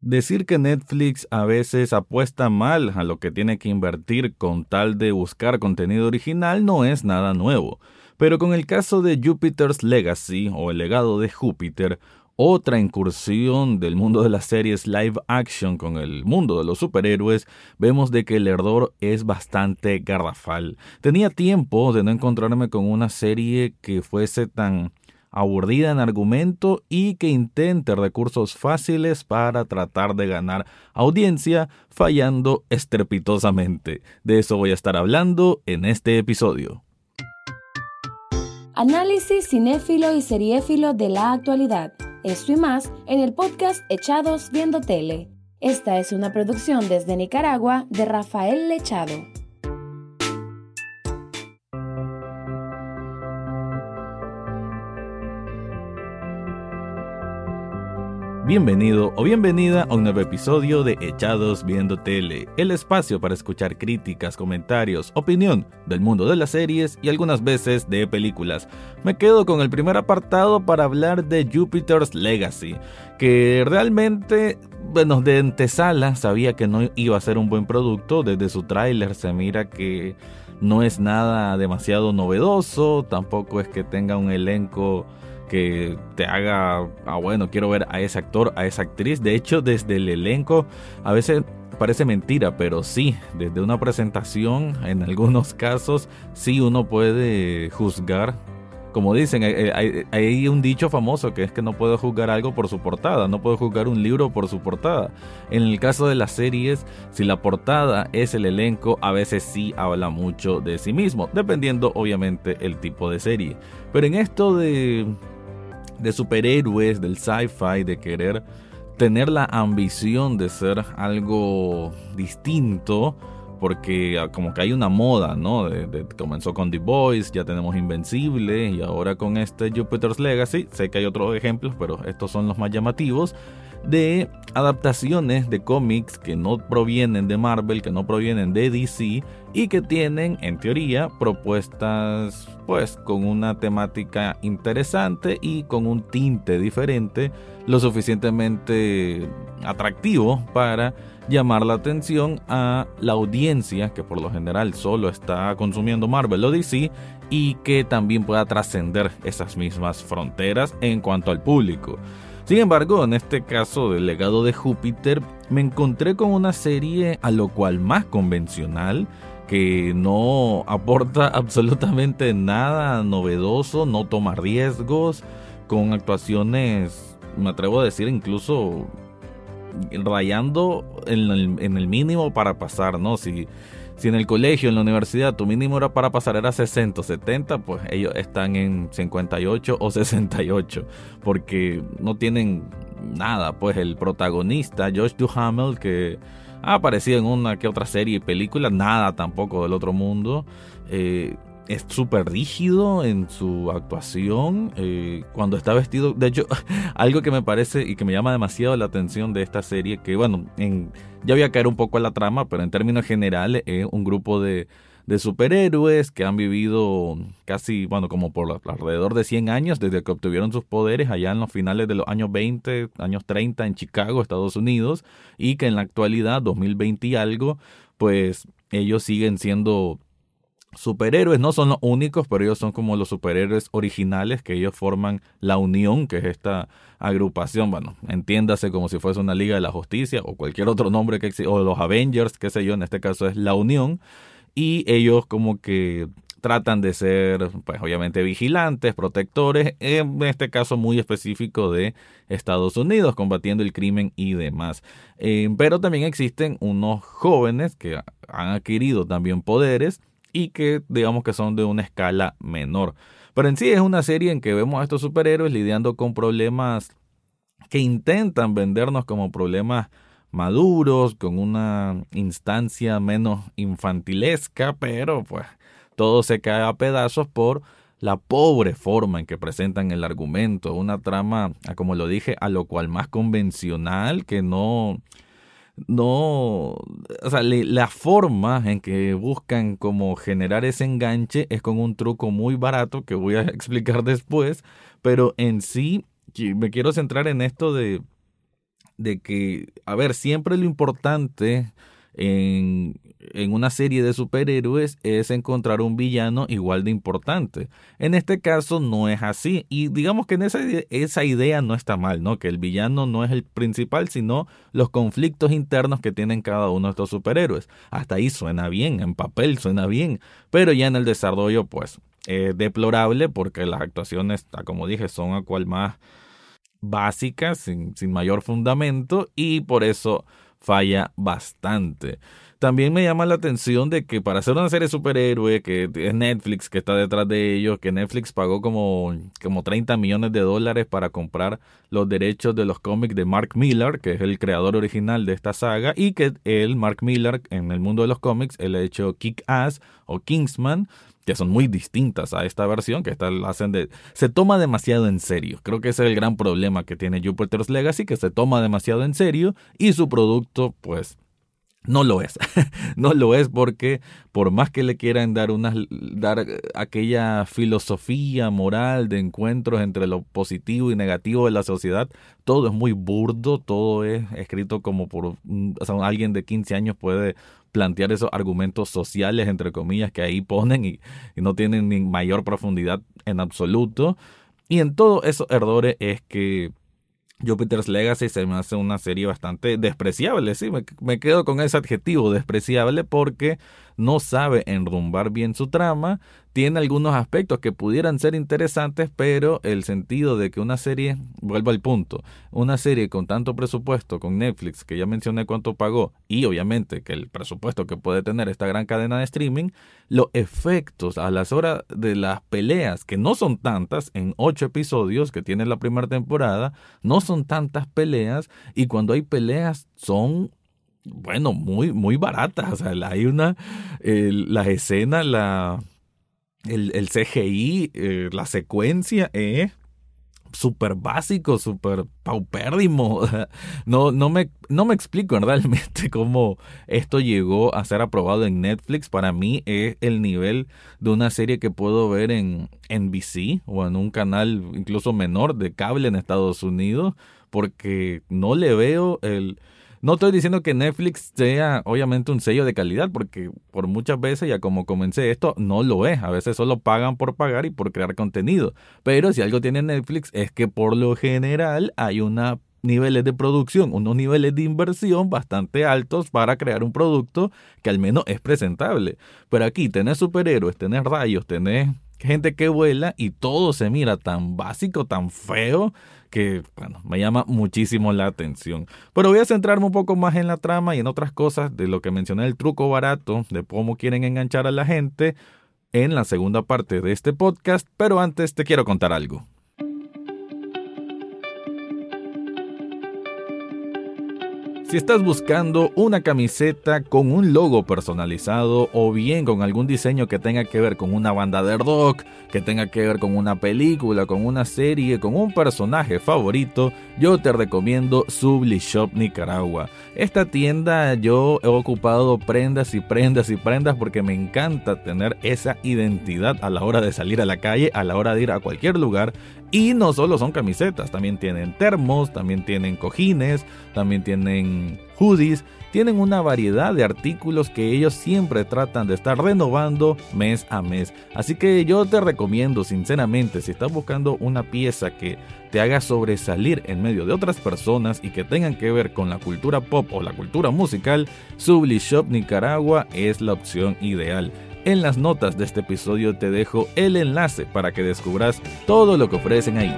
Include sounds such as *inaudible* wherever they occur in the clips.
Decir que Netflix a veces apuesta mal a lo que tiene que invertir con tal de buscar contenido original no es nada nuevo. Pero con el caso de Jupiter's Legacy o el legado de Júpiter, otra incursión del mundo de las series live action con el mundo de los superhéroes, vemos de que el error es bastante garrafal. Tenía tiempo de no encontrarme con una serie que fuese tan aburrida en argumento y que intente recursos fáciles para tratar de ganar audiencia, fallando estrepitosamente. De eso voy a estar hablando en este episodio. Análisis cinéfilo y seriéfilo de la actualidad. Esto y más en el podcast Echados Viendo Tele. Esta es una producción desde Nicaragua de Rafael Lechado. Bienvenido o bienvenida a un nuevo episodio de Echados Viendo Tele, el espacio para escuchar críticas, comentarios, opinión del mundo de las series y algunas veces de películas. Me quedo con el primer apartado para hablar de Jupiter's Legacy, que realmente, bueno, de antesala sabía que no iba a ser un buen producto, desde su tráiler se mira que no es nada demasiado novedoso, tampoco es que tenga un elenco que te haga, ah bueno, quiero ver a ese actor, a esa actriz. De hecho, desde el elenco, a veces parece mentira, pero sí, desde una presentación, en algunos casos, sí uno puede juzgar. Como dicen, hay, un dicho famoso que es que no puedo juzgar algo por su portada, no puedo juzgar un libro por su portada. En el caso de las series, si la portada es el elenco, a veces sí habla mucho de sí mismo, dependiendo obviamente el tipo de serie. Pero en esto de de superhéroes, del sci-fi, de querer tener la ambición de ser algo distinto, porque ah, como que hay una moda, ¿no? comenzó con The Boys, ya tenemos Invencible y ahora con este Jupiter's Legacy, sé que hay otros ejemplos, pero estos son los más llamativos de adaptaciones de cómics que no provienen de Marvel, que no provienen de DC y que tienen, en teoría, propuestas pues con una temática interesante y con un tinte diferente, lo suficientemente atractivo para llamar la atención a la audiencia que por lo general solo está consumiendo Marvel o DC y que también pueda trascender esas mismas fronteras en cuanto al público. Sin embargo, en este caso del legado de Júpiter, me encontré con una serie a lo cual más convencional, que no aporta *laughs* absolutamente nada novedoso, no toma riesgos, con actuaciones, me atrevo a decir, incluso rayando en el, mínimo para pasar, ¿no? Si en el colegio, en la universidad, tu mínimo era para pasar era 60 o 70, pues ellos están en 58 o 68, porque no tienen nada. Pues el protagonista, Josh Duhamel, que ha aparecido en una que otra serie y película, nada tampoco del otro mundo. Eh, es súper rígido en su actuación. Eh, cuando está vestido, de hecho, *laughs* algo que me parece y que me llama demasiado la atención de esta serie, que bueno, en, ya voy a caer un poco en la trama, pero en términos generales es un grupo de, de superhéroes que han vivido casi, bueno, como por alrededor de 100 años desde que obtuvieron sus poderes allá en los finales de los años 20, años 30 en Chicago, Estados Unidos, y que en la actualidad, 2020 y algo, pues ellos siguen siendo superhéroes. No son los únicos, pero ellos son como los superhéroes originales que ellos forman la Unión, que es esta agrupación, bueno, entiéndase como si fuese una Liga de la Justicia o cualquier otro nombre que exista, o los Avengers, qué sé yo, en este caso es la Unión, y ellos como que tratan de ser, pues obviamente vigilantes, protectores, en este caso muy específico de Estados Unidos, combatiendo el crimen y demás. Eh, pero también existen unos jóvenes que han adquirido también poderes y que digamos que son de una escala menor. Pero en sí es una serie en que vemos a estos superhéroes lidiando con problemas que intentan vendernos como problemas maduros, con una instancia menos infantilesca, pero pues todo se cae a pedazos por la pobre forma en que presentan el argumento, una trama, como lo dije, a lo cual más convencional, que no, no, o sea, la forma en que buscan como generar ese enganche es con un truco muy barato que voy a *laughs* explicar después, pero en sí me quiero centrar en esto de de que, a ver, siempre lo importante en, en una serie de superhéroes es encontrar un villano igual de importante. En este caso no es así y digamos que en esa, esa idea no está mal, ¿no? Que el villano no es el principal, sino los conflictos internos que tienen cada uno de estos superhéroes. Hasta ahí suena bien, en papel suena bien, pero ya en el desarrollo pues es deplorable porque las actuaciones, como dije, son a cual más básicas, sin, sin mayor fundamento y por eso falla bastante. También me llama la atención de que para hacer una serie de superhéroe, que es Netflix que está detrás de ellos, que Netflix pagó como, como 30 millones de dólares para comprar los derechos de los cómics de Mark Millar, que es el creador original de esta saga, y que él, Mark Millar, en el mundo de los cómics, él ha hecho Kick Ass o Kingsman, que son muy distintas a esta versión, que esta hacen de... Se toma demasiado en serio. Creo que ese es el gran problema que tiene Jupiter's Legacy, que se toma demasiado en serio y su producto, pues, no lo es. *laughs* no lo es porque por más que le quieran dar una dar aquella filosofía moral de encuentros entre lo positivo y negativo de la sociedad, todo es muy burdo, todo es escrito como por o sea, alguien de 15 años puede plantear esos argumentos sociales entre comillas que ahí ponen y, y no tienen ni mayor profundidad en absoluto. Y en todos esos errores es que Jupiter's Legacy se me hace una serie bastante despreciable, sí, me, me, quedo con ese adjetivo despreciable porque no sabe enrumbar bien su trama, tiene algunos aspectos que pudieran ser interesantes, pero el sentido de que una serie, vuelvo al punto, una serie con tanto presupuesto, con Netflix, que ya mencioné cuánto pagó, y obviamente que el presupuesto que puede tener esta gran cadena de streaming, los efectos a las horas de las peleas, que no son tantas, en ocho episodios que tiene la primera temporada, no son tantas peleas, y cuando hay peleas son bueno, muy, muy baratas. O sea, hay una, las la, el, el CGI, eh, la secuencia es súper básico, súper paupérrimo. *laughs* No, no, me, no me explico *laughs* realmente cómo esto llegó a ser aprobado en Netflix. Para mí es el nivel de una serie que puedo ver en NBC o en un canal incluso menor de cable en Estados Unidos, porque no le veo el no estoy diciendo que Netflix sea obviamente un sello de calidad, porque por muchas veces, ya como comencé esto, no lo es. A veces solo pagan por pagar y por crear contenido. Pero si algo tiene Netflix es que por lo general hay unos niveles de producción, unos niveles de inversión bastante altos para crear un producto que al menos es presentable. Pero aquí tenés superhéroes, tenés rayos, tenés gente que vuela y todo se mira tan básico, tan feo que, bueno, me llama muchísimo la atención. Pero voy a centrarme un poco más en la trama y en otras cosas de lo que mencioné, el truco barato, de cómo quieren enganchar a la gente en la segunda parte de este podcast, pero antes te quiero contar algo. Si estás buscando una camiseta con un logo personalizado o bien con algún diseño que tenga que ver con una banda de rock, que tenga que ver con una película, con una serie, con un personaje favorito, yo te recomiendo Subli Shop Nicaragua. Esta tienda yo he ocupado prendas y prendas y prendas porque me encanta tener esa identidad a la hora de salir a la calle, a la hora de ir a cualquier lugar. Y no solo son camisetas, también tienen termos, también tienen cojines, también tienen hoodies, tienen una variedad de artículos que ellos siempre tratan de estar renovando mes a mes. Así que yo te recomiendo sinceramente, si estás buscando una pieza que te haga sobresalir en medio de otras personas y que tengan que ver con la cultura pop o la cultura musical, Subli Shop Nicaragua es la opción ideal. En las notas de este episodio te dejo el enlace para que descubras todo lo que ofrecen ahí.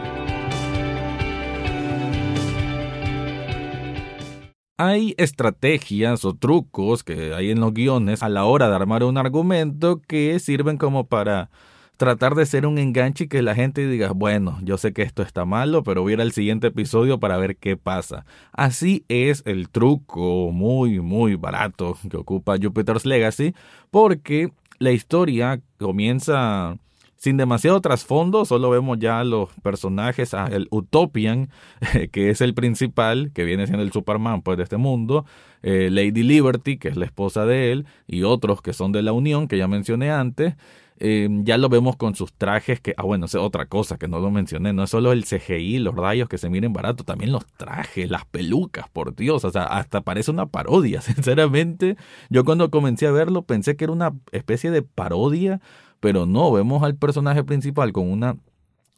hay estrategias o trucos que hay en los guiones a la hora de armar un argumento que sirven como para tratar de ser un enganche y que la gente diga, bueno, yo sé que esto está malo, pero voy a ir al siguiente episodio para ver qué pasa. Así es el truco muy, muy barato que ocupa Jupiter's Legacy, porque la historia comienza sin demasiado trasfondo, solo vemos ya los personajes, el Utopian, *laughs* que es el principal, que viene siendo el Superman pues, de este mundo, eh, Lady Liberty, que es la esposa de él, y otros que son de la Unión, que ya mencioné antes, eh, ya lo vemos con sus trajes que, ah bueno, es otra cosa que no lo mencioné, no es solo el CGI, los rayos que se miren barato, también los trajes, las pelucas, por Dios, o sea, hasta parece una parodia, *laughs* sinceramente. Yo cuando comencé a verlo pensé que era una especie de parodia, pero no, vemos al personaje principal con una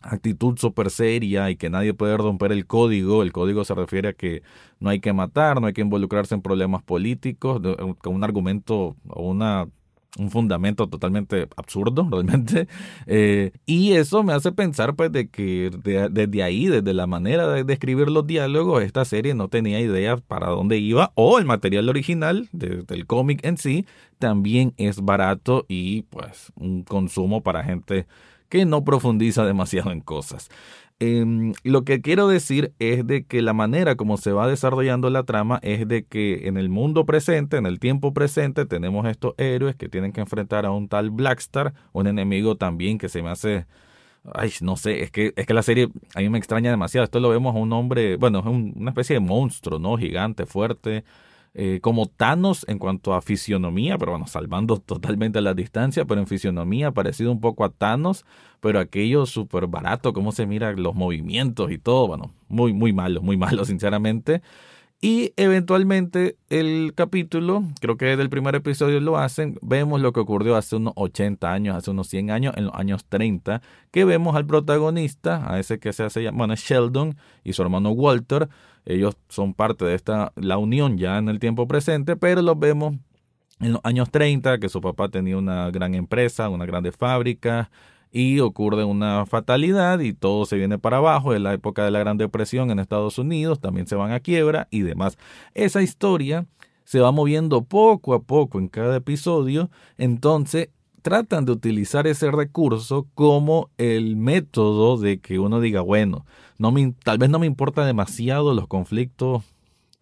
actitud súper seria y que nadie puede romper el código. El código se refiere a que no hay que matar, no hay que involucrarse en problemas políticos, con un argumento o una un fundamento totalmente absurdo *laughs* realmente. Eh, y eso me hace pensar pues de que desde ahí desde la manera de, escribir los diálogos esta serie no tenía idea para dónde iba o el material original del cómic en sí también es barato y pues un consumo para gente que no profundiza demasiado en cosas Em, lo que quiero decir es de que la manera como se va desarrollando la trama es de que en el mundo presente, en el tiempo presente, tenemos estos héroes que tienen que enfrentar a un tal Blackstar, un enemigo también que se me hace ay, no sé, es que, es que la serie a mí me extraña demasiado. Esto lo vemos a un hombre, bueno, es una especie de monstruo, ¿no? Gigante, fuerte, eh, como Thanos en cuanto a fisionomía, pero bueno, salvando totalmente la distancia, pero en fisionomía parecido un poco a Thanos, pero aquello súper barato, cómo se mira los movimientos y todo, bueno, muy, muy malo, muy malo, *laughs* sinceramente. Y eventualmente el capítulo, creo que del primer episodio lo hacen, vemos lo que ocurrió hace unos 80 años, hace unos 100 años, en los años 30, que vemos al protagonista, a ese que se hace, bueno, Sheldon y su hermano Walter, ellos son parte de esta, la unión ya en el tiempo presente, pero los vemos en los años 30, que su papá tenía una gran empresa, una grande fábrica, y ocurre una fatalidad y todo se viene para abajo. En la época de la Gran Depresión en Estados Unidos también se van a quiebra y demás. Esa historia se va moviendo poco a poco en cada episodio, entonces tratan de utilizar ese recurso como el método de que uno diga, bueno, no me, tal vez no me importa demasiado los conflictos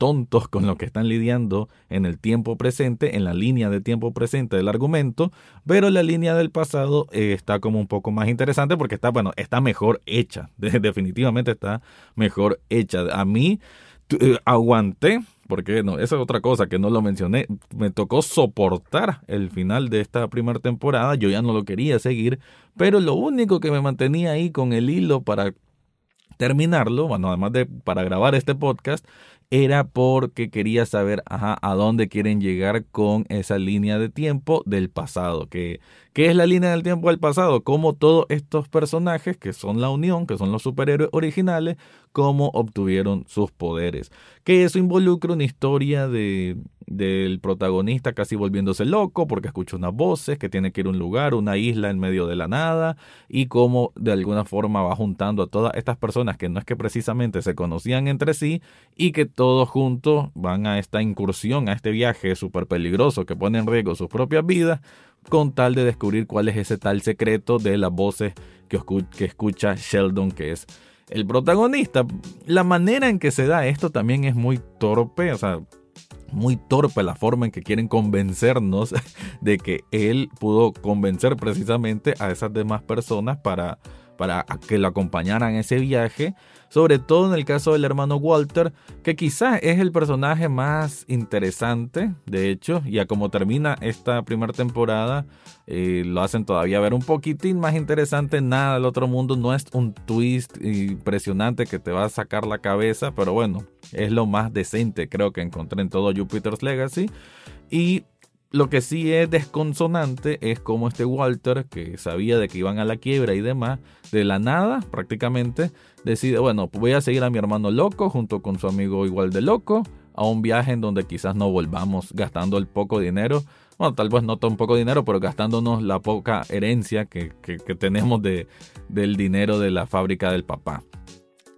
tontos con lo que están lidiando en el tiempo presente, en la línea de tiempo presente del argumento, pero la línea del pasado eh, está como un poco más interesante porque está, bueno, está mejor hecha, *laughs* definitivamente está mejor hecha. A mí eh, aguanté, porque no, esa es otra cosa que no lo mencioné, me tocó soportar el final de esta primera temporada, yo ya no lo quería seguir, pero lo único que me mantenía ahí con el hilo para terminarlo, bueno, además de para grabar este podcast, era porque quería saber a dónde quieren llegar con esa línea de tiempo del pasado. Que, ¿Qué es la línea del tiempo del pasado? Cómo todos estos personajes, que son la Unión, que son los superhéroes originales, cómo obtuvieron sus poderes. Que eso involucra una historia de, del protagonista casi volviéndose loco porque escucha unas voces, que tiene que ir a un lugar, una isla en medio de la nada, y cómo de alguna forma va juntando a todas estas personas que no es que precisamente se conocían entre sí y que todos juntos van a esta incursión, a este viaje súper peligroso que pone en riesgo sus propias vidas con tal de descubrir cuál es ese tal secreto de las voces que, que escucha Sheldon, que es el protagonista. La manera en que se da esto también es muy torpe, o sea, muy torpe la forma en que quieren convencernos *laughs* de que él pudo convencer precisamente a esas demás personas para, para que lo acompañaran en ese viaje sobre todo en el caso del hermano Walter, que quizás es el personaje más interesante, de hecho, y a como termina esta primera temporada, eh, lo hacen todavía ver un poquitín más interesante, nada del otro mundo, no es un twist impresionante que te va a sacar la cabeza, pero bueno, es lo más decente creo que encontré en todo Jupiter's Legacy. Y lo que sí es desconsonante es como este Walter, que sabía de que iban a la quiebra y demás, de la nada prácticamente, decide, bueno, voy a seguir a mi hermano loco junto con su amigo igual de loco a un viaje en donde quizás no volvamos gastando el poco dinero, bueno, tal vez no tan poco dinero, pero gastándonos la poca herencia que, tenemos de, del dinero de la fábrica del papá.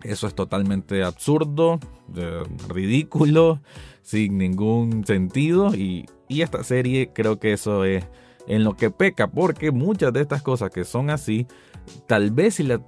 Eso es totalmente absurdo, ridículo, sin ningún sentido. Y y esta serie creo que eso es en lo que peca, porque muchas de estas cosas que son así, tal vez si la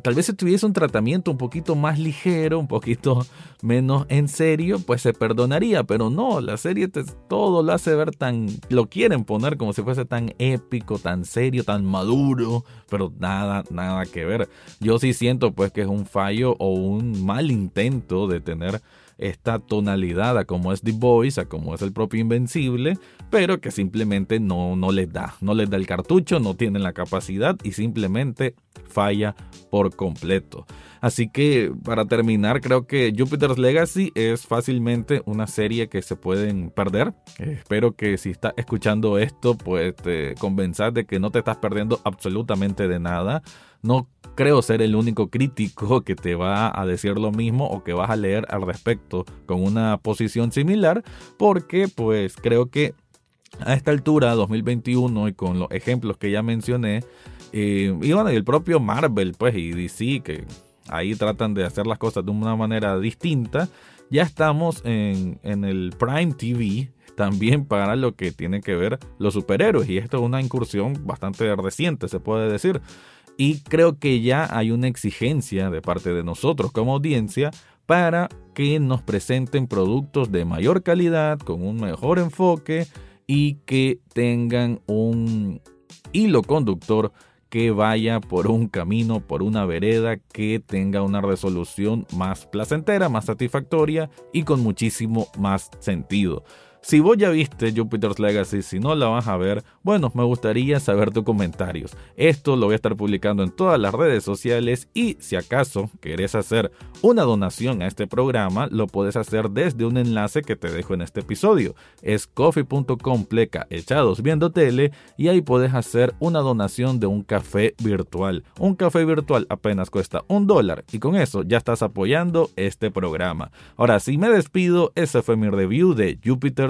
tal vez si tuviese un tratamiento un poquito más ligero, un poquito menos en serio, pues se perdonaría, pero no, la serie todo lo hace ver tan, lo quieren poner como si fuese tan épico, tan serio, tan maduro, pero nada, nada que ver. Yo sí siento pues que es un fallo o un mal intento de tener esta tonalidad a como es The Voice, a como es el propio Invencible, pero que simplemente no, no les da, no les da el cartucho, no tienen la capacidad y simplemente falla por completo. Así que para terminar, creo que Jupiter's Legacy es fácilmente una serie que se pueden perder. espero que si estás escuchando esto, pues te convenzas de que no te estás perdiendo absolutamente de nada. No creo ser el único crítico *laughs* que te va a decir lo mismo o que vas a leer al respecto con una posición similar, porque pues creo que a esta altura, 2021, y con los ejemplos que ya mencioné, eh, y bueno, y el propio Marvel, pues, y DC, que ahí tratan de hacer las cosas de una manera distinta, ya estamos en, en el Prime TV, también para lo que tiene que ver los superhéroes, y esto es una incursión bastante reciente, se puede decir. Y creo que ya hay una exigencia de parte de nosotros como audiencia para que nos presenten productos de mayor calidad, con un mejor enfoque y que tengan un hilo conductor que vaya por un camino, por una vereda que tenga una resolución más placentera, más satisfactoria y con muchísimo más sentido. Si vos ya viste Jupiter's Legacy, si no la vas a ver, bueno, me gustaría saber tus comentarios. Esto lo voy a estar publicando en todas las redes sociales y si acaso querés hacer una donación a este programa, lo puedes hacer desde un enlace que te dejo en este episodio. Es coffee.com pleca echados viendo tele y ahí puedes hacer una donación de un café virtual. Un café virtual apenas cuesta un dólar y con eso ya estás apoyando este programa. Ahora sí me despido, ese fue mi review de Jupiter